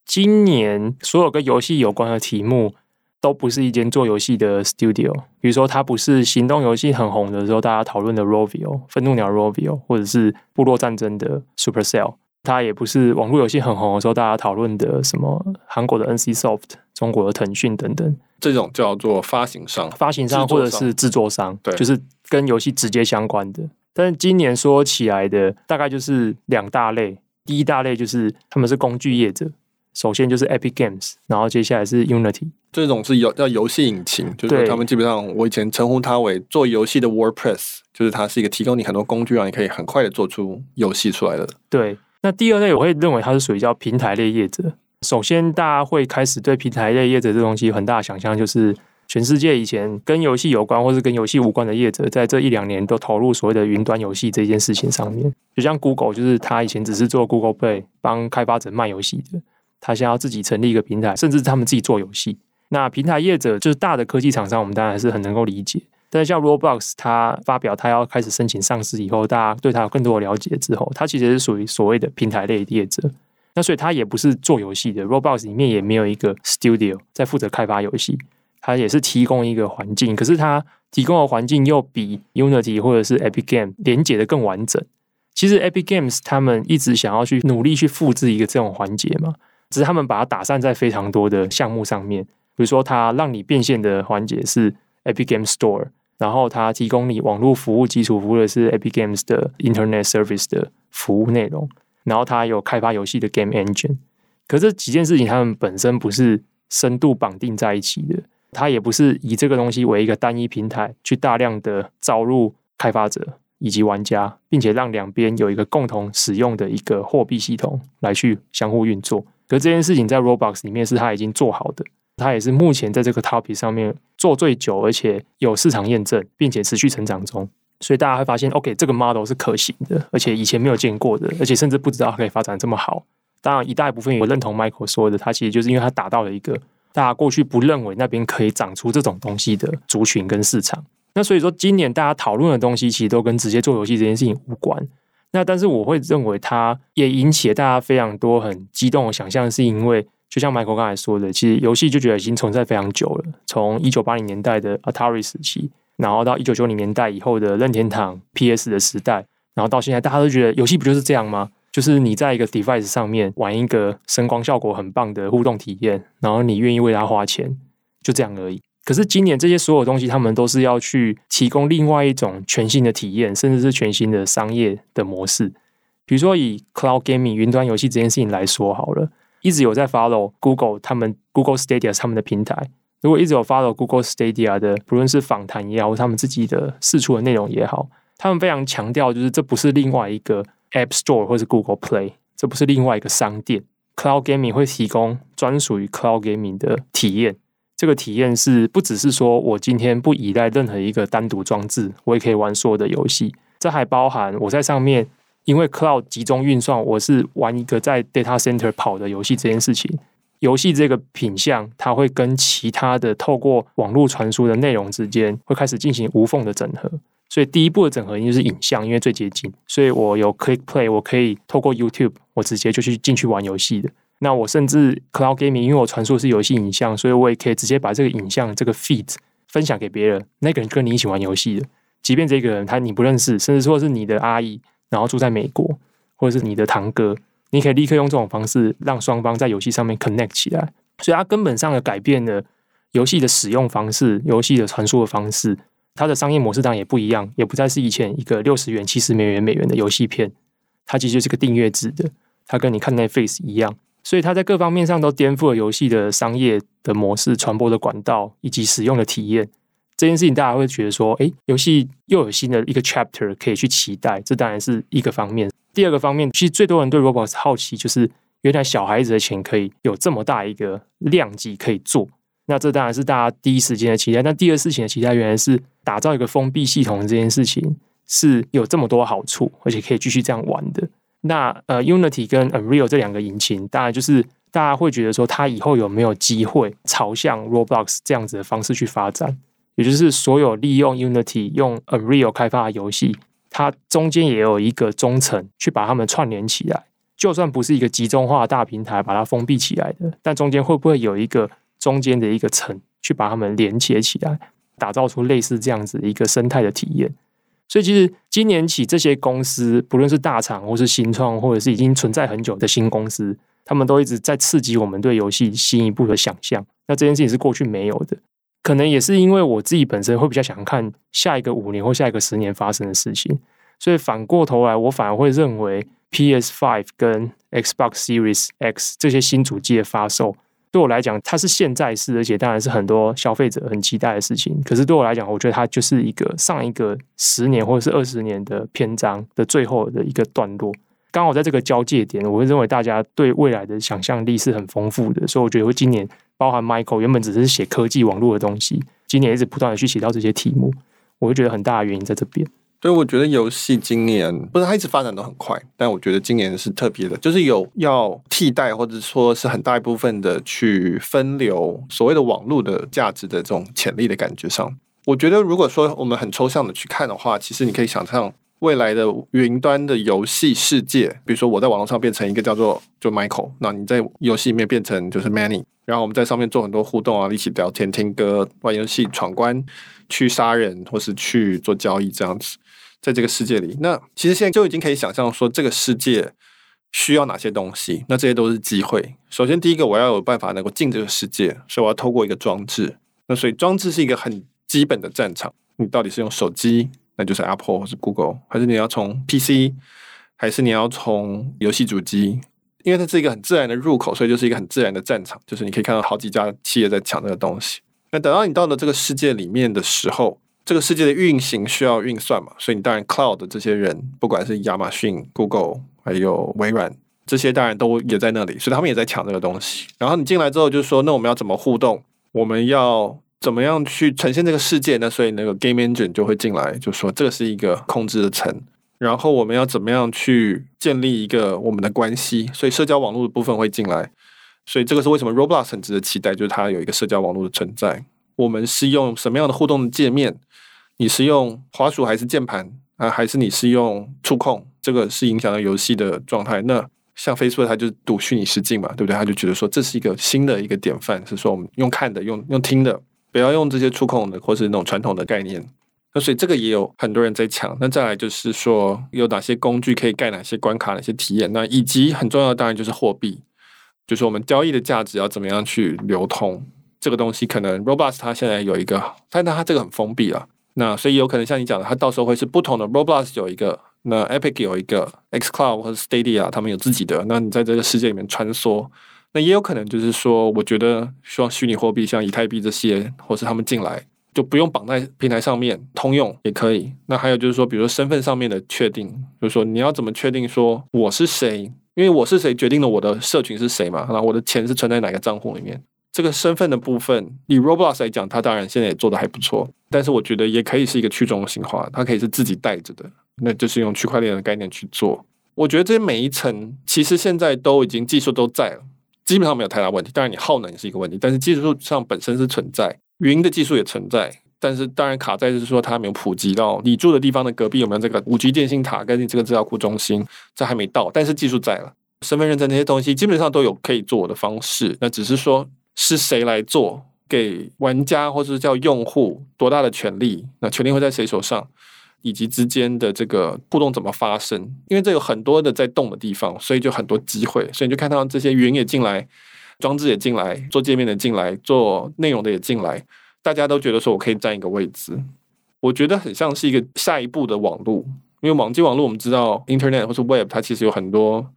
Speaker 2: 今年所有跟游戏有关的题目。都不是一间做游戏的 studio，比如说它不是行动游戏很红的时候大家讨论的 Rovio 愤怒鸟 Rovio，或者是部落战争的 Supercell，它也不是网络游戏很红的时候大家讨论的什么韩国的 NCSoft、中国的腾讯等等，
Speaker 1: 这种叫做发行商、
Speaker 2: 发行商或者是制作商，
Speaker 1: 对，
Speaker 2: 就是跟游戏直接相关的。但是今年说起来的大概就是两大类，第一大类就是他们是工具业者。首先就是 Epic Games，然后接下来是 Unity，
Speaker 1: 这种是有叫游戏引擎，就是他们基本上我以前称呼它为做游戏的 WordPress，就是它是一个提供你很多工具，让你可以很快的做出游戏出来的。
Speaker 2: 对，那第二类我会认为它是属于叫平台类业者。首先，大家会开始对平台类业者这东西有很大的想象，就是全世界以前跟游戏有关或是跟游戏无关的业者，在这一两年都投入所谓的云端游戏这件事情上面。就像 Google，就是他以前只是做 Google Play 帮开发者卖游戏的。他现在要自己成立一个平台，甚至他们自己做游戏。那平台业者就是大的科技厂商，我们当然是很能够理解。但是像 Roblox，它发表它要开始申请上市以后，大家对它有更多的了解之后，它其实是属于所谓的平台类业者。那所以它也不是做游戏的，Roblox 里面也没有一个 Studio 在负责开发游戏，它也是提供一个环境。可是它提供的环境又比 Unity 或者是 Epic Game 连接的更完整。其实 Epic Games 他们一直想要去努力去复制一个这种环节嘛。只是他们把它打散在非常多的项目上面，比如说，它让你变现的环节是 Epic Game Store，然后它提供你网络服务基础服务的是 Epic Games 的 Internet Service 的服务内容，然后它有开发游戏的 Game Engine。可这几件事情，它们本身不是深度绑定在一起的，它也不是以这个东西为一个单一平台去大量的招入开发者以及玩家，并且让两边有一个共同使用的一个货币系统来去相互运作。可这件事情在 Roblox 里面是他已经做好的，它也是目前在这个 topic 上面做最久，而且有市场验证，并且持续成长中。所以大家会发现，OK，这个 model 是可行的，而且以前没有见过的，而且甚至不知道它可以发展这么好。当然，一大部分我认同 Michael 说的，他其实就是因为他打到了一个大家过去不认为那边可以长出这种东西的族群跟市场。那所以说，今年大家讨论的东西其实都跟直接做游戏这件事情无关。那但是我会认为，它也引起了大家非常多很激动的想象，是因为就像 Michael 刚才说的，其实游戏就觉得已经存在非常久了，从一九八零年代的 Atari 时期。然后到一九九零年代以后的任天堂 PS 的时代，然后到现在，大家都觉得游戏不就是这样吗？就是你在一个 device 上面玩一个声光效果很棒的互动体验，然后你愿意为它花钱，就这样而已。可是今年这些所有东西，他们都是要去提供另外一种全新的体验，甚至是全新的商业的模式。比如说以 cloud gaming 云端游戏这件事情来说好了，一直有在 follow Google 他们 Google Stadia 他们的平台。如果一直有 follow Google Stadia 的，不论是访谈也好，或他们自己的释出的内容也好，他们非常强调，就是这不是另外一个 App Store 或是 Google Play，这不是另外一个商店。Cloud Gaming 会提供专属于 Cloud Gaming 的体验，这个体验是不只是说我今天不依赖任何一个单独装置，我也可以玩所有的游戏，这还包含我在上面，因为 Cloud 集中运算，我是玩一个在 Data Center 跑的游戏这件事情。游戏这个品项，它会跟其他的透过网络传输的内容之间，会开始进行无缝的整合。所以第一步的整合就是影像，因为最接近。所以我有 Click Play，我可以透过 YouTube，我直接就去进去玩游戏的。那我甚至 Cloud Gaming，因为我传输是游戏影像，所以我也可以直接把这个影像这个 feed 分享给别人，那个人跟你一起玩游戏的。即便这个人他你不认识，甚至说是你的阿姨，然后住在美国，或者是你的堂哥。你可以立刻用这种方式让双方在游戏上面 connect 起来，所以它根本上的改变了游戏的使用方式、游戏的传输的方式，它的商业模式当然也不一样，也不再是以前一个六十元、七十美元美元的游戏片，它其实就是个订阅制的，它跟你看 Netflix 一样，所以它在各方面上都颠覆了游戏的商业的模式、传播的管道以及使用的体验。这件事情大家会觉得说，诶，游戏又有新的一个 chapter 可以去期待，这当然是一个方面。第二个方面，其实最多人对 Roblox 好奇，就是原来小孩子的钱可以有这么大一个量级可以做。那这当然是大家第一时间的期待。但第二事情的期待，原来是打造一个封闭系统这件事情是有这么多好处，而且可以继续这样玩的。那呃，Unity 跟 Unreal 这两个引擎，当然就是大家会觉得说，它以后有没有机会朝向 Roblox 这样子的方式去发展？也就是所有利用 Unity 用 Unreal 开发的游戏。它中间也有一个中层去把它们串联起来，就算不是一个集中化的大平台把它封闭起来的，但中间会不会有一个中间的一个层去把它们连接起来，打造出类似这样子一个生态的体验？所以其实今年起，这些公司不论是大厂或是新创，或者是已经存在很久的新公司，他们都一直在刺激我们对游戏新一步的想象。那这件事情是过去没有的。可能也是因为我自己本身会比较想看下一个五年或下一个十年发生的事情，所以反过头来，我反而会认为 PS Five 跟 Xbox Series X 这些新主机的发售，对我来讲，它是现在式，而且当然是很多消费者很期待的事情。可是对我来讲，我觉得它就是一个上一个十年或者是二十年的篇章的最后的一个段落。刚好在这个交界点，我会认为大家对未来的想象力是很丰富的，所以我觉得今年。包含 Michael 原本只是写科技网络的东西，今年一直不断的去写到这些题目，我会觉得很大的原因在这边。
Speaker 1: 对，我觉得游戏今年不是它一直发展都很快，但我觉得今年是特别的，就是有要替代或者说是很大一部分的去分流所谓的网络的价值的这种潜力的感觉上。我觉得如果说我们很抽象的去看的话，其实你可以想象。未来的云端的游戏世界，比如说我在网络上变成一个叫做就 Michael，那你在游戏里面变成就是 Many，然后我们在上面做很多互动啊，一起聊天、听歌、玩游戏、闯关、去杀人或是去做交易这样子，在这个世界里，那其实现在就已经可以想象说这个世界需要哪些东西，那这些都是机会。首先第一个，我要有办法能够进这个世界，所以我要透过一个装置，那所以装置是一个很基本的战场，你到底是用手机？那就是 Apple 或是 Google，还是你要从 PC，还是你要从游戏主机？因为它是一个很自然的入口，所以就是一个很自然的战场，就是你可以看到好几家企业在抢这个东西。那等到你到了这个世界里面的时候，这个世界的运行需要运算嘛，所以你当然 Cloud 这些人，不管是亚马逊、Google，还有微软，这些当然都也在那里，所以他们也在抢这个东西。然后你进来之后，就是说，那我们要怎么互动？我们要怎么样去呈现这个世界？那所以那个 game engine 就会进来，就说这是一个控制的层。然后我们要怎么样去建立一个我们的关系？所以社交网络的部分会进来。所以这个是为什么 Roblox 很值得期待，就是它有一个社交网络的存在。我们是用什么样的互动的界面？你是用滑鼠还是键盘啊？还是你是用触控？这个是影响到游戏的状态。那像 Facebook，它就赌虚拟实境嘛，对不对？他就觉得说这是一个新的一个典范，是说我们用看的，用用听的，不要用这些触控的或是那种传统的概念。那所以这个也有很多人在抢。那再来就是说有哪些工具可以盖哪些关卡、哪些体验？那以及很重要的当然就是货币，就是我们交易的价值要怎么样去流通。这个东西可能 Roblox 它现在有一个，但它这个很封闭啊。那所以有可能像你讲的，它到时候会是不同的 Roblox 有一个。那 Epic 有一个 xCloud 或者 Stadia，他们有自己的。那你在这个世界里面穿梭，那也有可能就是说，我觉得希望虚拟货币像以太币这些，或是他们进来就不用绑在平台上面，通用也可以。那还有就是说，比如说身份上面的确定，就是说你要怎么确定说我是谁？因为我是谁决定了我的社群是谁嘛？然后我的钱是存在哪个账户里面？这个身份的部分，以 Roblox 来讲，它当然现在也做得还不错，但是我觉得也可以是一个去中心化，它可以是自己带着的。那就是用区块链的概念去做，我觉得这每一层其实现在都已经技术都在了，基本上没有太大问题。当然，你耗能也是一个问题，但是技术上本身是存在，云的技术也存在，但是当然卡在就是说它没有普及到你住的地方的隔壁有没有这个五 G 电信塔跟你这个资料库中心，这还没到，但是技术在了，身份认证那些东西基本上都有可以做的方式，那只是说是谁来做，给玩家或者是叫用户多大的权利，那权利会在谁手上？以及之间的这个互动怎么发生？因为这有很多的在动的地方，所以就很多机会。所以你就看到这些云也进来，装置也进来，做界面的进来，做内容的也进来，大家都觉得说我可以占一个位置。我觉得很像是一个下一步的网络，因为网际网络我们知道，Internet 或是 Web 它其实有很多，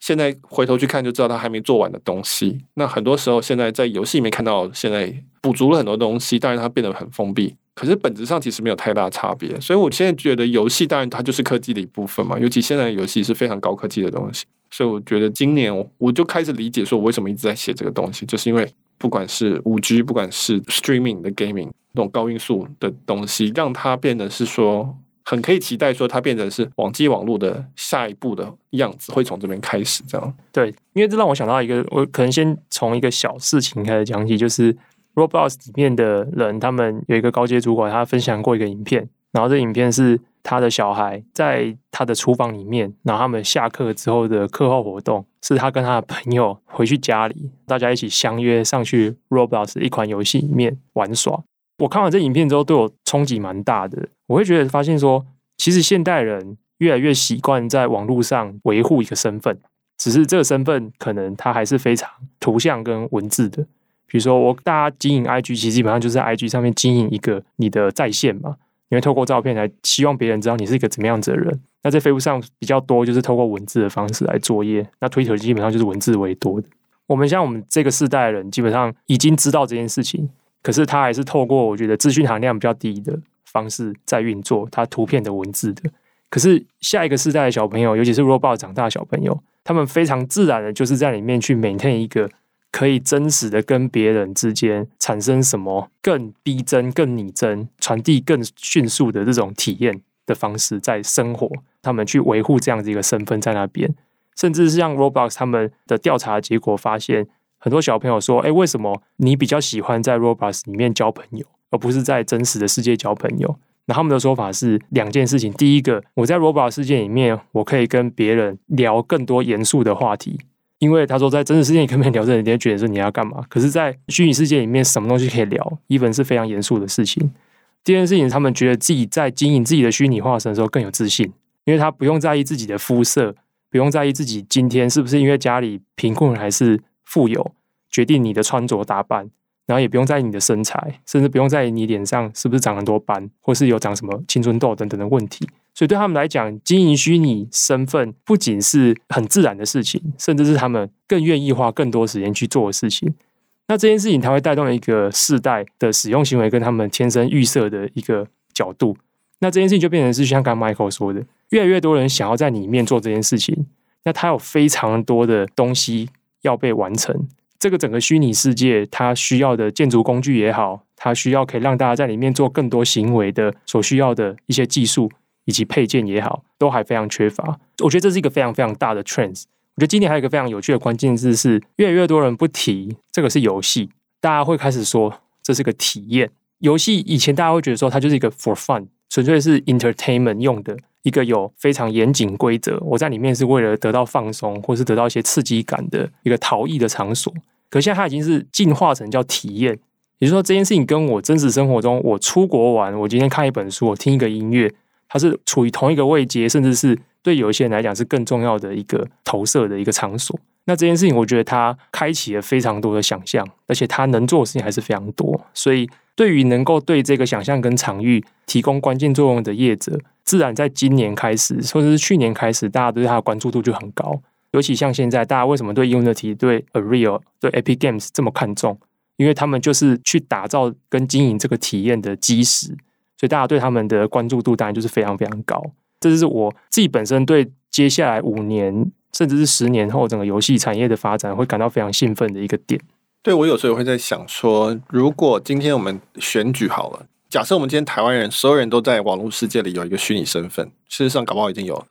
Speaker 1: 现在回头去看就知道它还没做完的东西。那很多时候现在在游戏里面看到，现在补足了很多东西，当然它变得很封闭。可是本质上其实没有太大差别，所以我现在觉得游戏当然它就是科技的一部分嘛，尤其现在游戏是非常高科技的东西，所以我觉得今年我就开始理解说我为什么一直在写这个东西，就是因为不管是五 G，不管是 streaming 的 gaming 那种高音速的东西，让它变得是说很可以期待说它变成是网际网络的下一步的样子，会从这边开始这样。
Speaker 2: 对，因为这让我想到一个，我可能先从一个小事情开始讲起，就是。Roblox 里面的人，他们有一个高阶主管，他分享过一个影片，然后这影片是他的小孩在他的厨房里面，然后他们下课之后的课后活动是他跟他的朋友回去家里，大家一起相约上去 Roblox 一款游戏里面玩耍。我看完这影片之后，对我冲击蛮大的。我会觉得发现说，其实现代人越来越习惯在网络上维护一个身份，只是这个身份可能它还是非常图像跟文字的。比如说，我大家经营 IG，其实基本上就是 IG 上面经营一个你的在线嘛。你会透过照片来希望别人知道你是一个怎么样子的人。那在 Facebook 上比较多，就是透过文字的方式来作业。那 Twitter 基本上就是文字为多的。我们像我们这个世代的人，基本上已经知道这件事情，可是他还是透过我觉得资讯含量比较低的方式在运作，它图片的文字的。可是下一个世代的小朋友，尤其是 Roblox 长大的小朋友，他们非常自然的就是在里面去 maintain 一个。可以真实的跟别人之间产生什么更逼真、更拟真、传递更迅速的这种体验的方式，在生活，他们去维护这样子一个身份在那边，甚至是像 Roblox 他们的调查结果发现，很多小朋友说：“哎，为什么你比较喜欢在 Roblox 里面交朋友，而不是在真实的世界交朋友？”那他们的说法是两件事情：第一个，我在 Roblox 世界里面，我可以跟别人聊更多严肃的话题。因为他说，在真实世界里根本聊这，你会觉得说你要干嘛？可是，在虚拟世界里面，什么东西可以聊？even 是非常严肃的事情。第二件事情，他们觉得自己在经营自己的虚拟化身的时候更有自信，因为他不用在意自己的肤色，不用在意自己今天是不是因为家里贫困还是富有，决定你的穿着打扮。然后也不用在意你的身材，甚至不用在意你脸上是不是长很多斑，或是有长什么青春痘等等的问题。所以对他们来讲，经营虚拟身份不仅是很自然的事情，甚至是他们更愿意花更多时间去做的事情。那这件事情它会带动一个世代的使用行为，跟他们天生预设的一个角度。那这件事情就变成是像刚 Michael 说的，越来越多人想要在里面做这件事情。那他有非常多的东西要被完成。这个整个虚拟世界，它需要的建筑工具也好，它需要可以让大家在里面做更多行为的所需要的一些技术以及配件也好，都还非常缺乏。我觉得这是一个非常非常大的 trend。我觉得今年还有一个非常有趣的关键字是，越来越多人不提这个是游戏，大家会开始说这是个体验。游戏以前大家会觉得说它就是一个 for fun，纯粹是 entertainment 用的一个有非常严谨规则，我在里面是为了得到放松或是得到一些刺激感的一个陶艺的场所。可现在它已经是进化成叫体验，也就是说这件事情跟我真实生活中我出国玩，我今天看一本书，我听一个音乐，它是处于同一个位阶，甚至是。对有一些人来讲是更重要的一个投射的一个场所。那这件事情，我觉得它开启了非常多的想象，而且它能做的事情还是非常多。所以，对于能够对这个想象跟场域提供关键作用的业者，自然在今年开始，或者是去年开始，大家对它的关注度就很高。尤其像现在，大家为什么对 Unity、对 Unreal、对 Epic Games 这么看重？因为他们就是去打造跟经营这个体验的基石，所以大家对他们的关注度当然就是非常非常高。这就是我自己本身对接下来五年甚至是十年后整个游戏产业的发展会感到非常兴奋的一个点。
Speaker 1: 对，我有时候会在想说，如果今天我们选举好了，假设我们今天台湾人所有人都在网络世界里有一个虚拟身份，事实上搞不好已经有。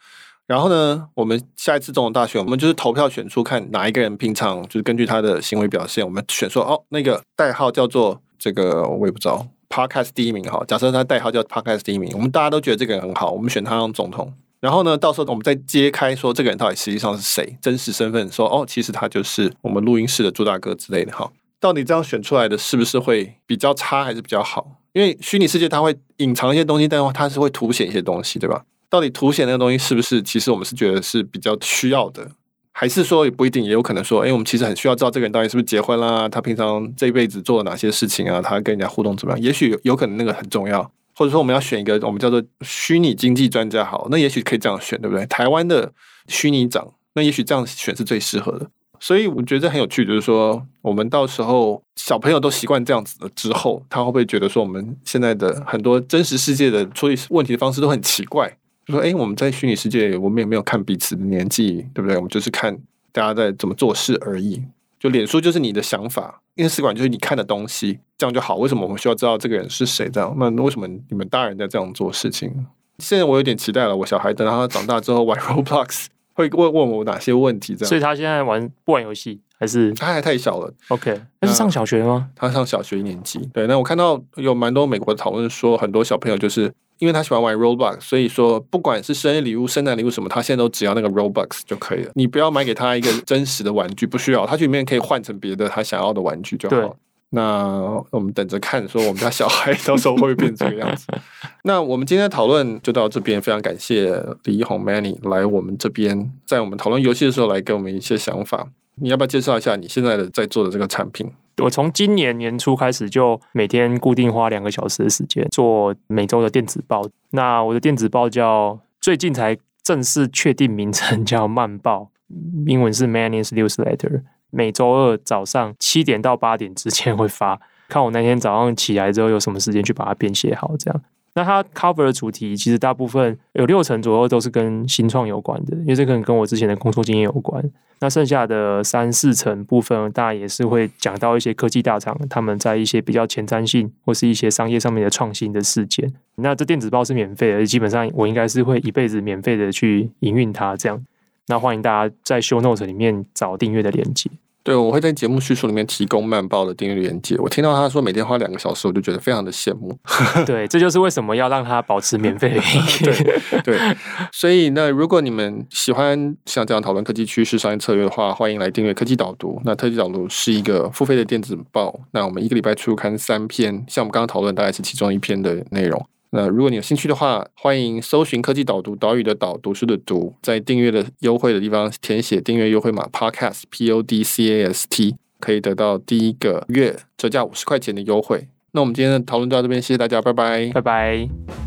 Speaker 1: 然后呢，我们下一次总统大选，我们就是投票选出看哪一个人平常就是根据他的行为表现，我们选说哦，那个代号叫做这个我也不知道。Podcast 第一名哈，假设他代号叫 Podcast 第一名，我们大家都觉得这个人很好，我们选他当总统。然后呢，到时候我们再揭开说这个人到底实际上是谁，真实身份，说哦，其实他就是我们录音室的朱大哥之类的哈。到底这样选出来的是不是会比较差还是比较好？因为虚拟世界它会隐藏一些东西，但是它是会凸显一些东西，对吧？到底凸显那个东西是不是其实我们是觉得是比较需要的？还是说也不一定，也有可能说，哎，我们其实很需要知道这个人到底是不是结婚啦，他平常这一辈子做了哪些事情啊？他跟人家互动怎么样？也许有，有可能那个很重要，或者说我们要选一个我们叫做虚拟经济专家，好，那也许可以这样选，对不对？台湾的虚拟长，那也许这样选是最适合的。所以我觉得这很有趣，就是说，我们到时候小朋友都习惯这样子了之后，他会不会觉得说，我们现在的很多真实世界的处理问题的方式都很奇怪？就说，哎，我们在虚拟世界，我们也没有看彼此的年纪，对不对？我们就是看大家在怎么做事而已。就脸书就是你的想法，印书馆就是你看的东西，这样就好。为什么我们需要知道这个人是谁？这样，那为什么你们大人在这样做事情？现在我有点期待了，我小孩等到他长大之后玩 Roblox，会问问我哪些问题？这样，
Speaker 2: 所以他现在玩不玩游戏，还是
Speaker 1: 他还太小了
Speaker 2: ？OK，那是上小学吗？
Speaker 1: 他上小学一年级。对，那我看到有蛮多美国的讨论说，很多小朋友就是。因为他喜欢玩 Roblox，所以说不管是生日礼物、圣诞礼物什么，他现在都只要那个 Roblox 就可以了。你不要买给他一个真实的玩具，不需要，他去里面可以换成别的他想要的玩具就好。对那我们等着看，说我们家小孩 到时候会不会变这个样子。那我们今天的讨论就到这边，非常感谢李一红 Manny 来我们这边，在我们讨论游戏的时候来给我们一些想法。你要不要介绍一下你现在的在做的这个产品？
Speaker 2: 我从今年年初开始，就每天固定花两个小时的时间做每周的电子报。那我的电子报叫最近才正式确定名称，叫慢报，英文是 Manny's Newsletter。每周二早上七点到八点之间会发，看我那天早上起来之后有什么时间去把它编写好，这样。那它 cover 的主题其实大部分有六成左右都是跟新创有关的，因为这可能跟我之前的工作经验有关。那剩下的三四成部分，当然也是会讲到一些科技大厂他们在一些比较前瞻性或是一些商业上面的创新的事件。那这电子报是免费的，基本上我应该是会一辈子免费的去营运它这样。那欢迎大家在 show notes 里面找订阅的链接。
Speaker 1: 对，我会在节目叙述里面提供慢报的订阅链接。我听到他说每天花两个小时，我就觉得非常的羡慕。
Speaker 2: 对，这就是为什么要让他保持免费的原因。
Speaker 1: 对对，所以那如果你们喜欢像这样讨论科技趋势、商业策略的话，欢迎来订阅科技导读。那科技导读是一个付费的电子报。那我们一个礼拜出刊三篇，像我们刚刚讨论，大概是其中一篇的内容。那如果你有兴趣的话，欢迎搜寻科技导读，岛屿的岛，读书的读，在订阅的优惠的地方填写订阅优惠码 Podcast P O D C A S T，可以得到第一个月折价五十块钱的优惠。那我们今天的讨论就到这边，谢谢大家，拜拜，
Speaker 2: 拜拜。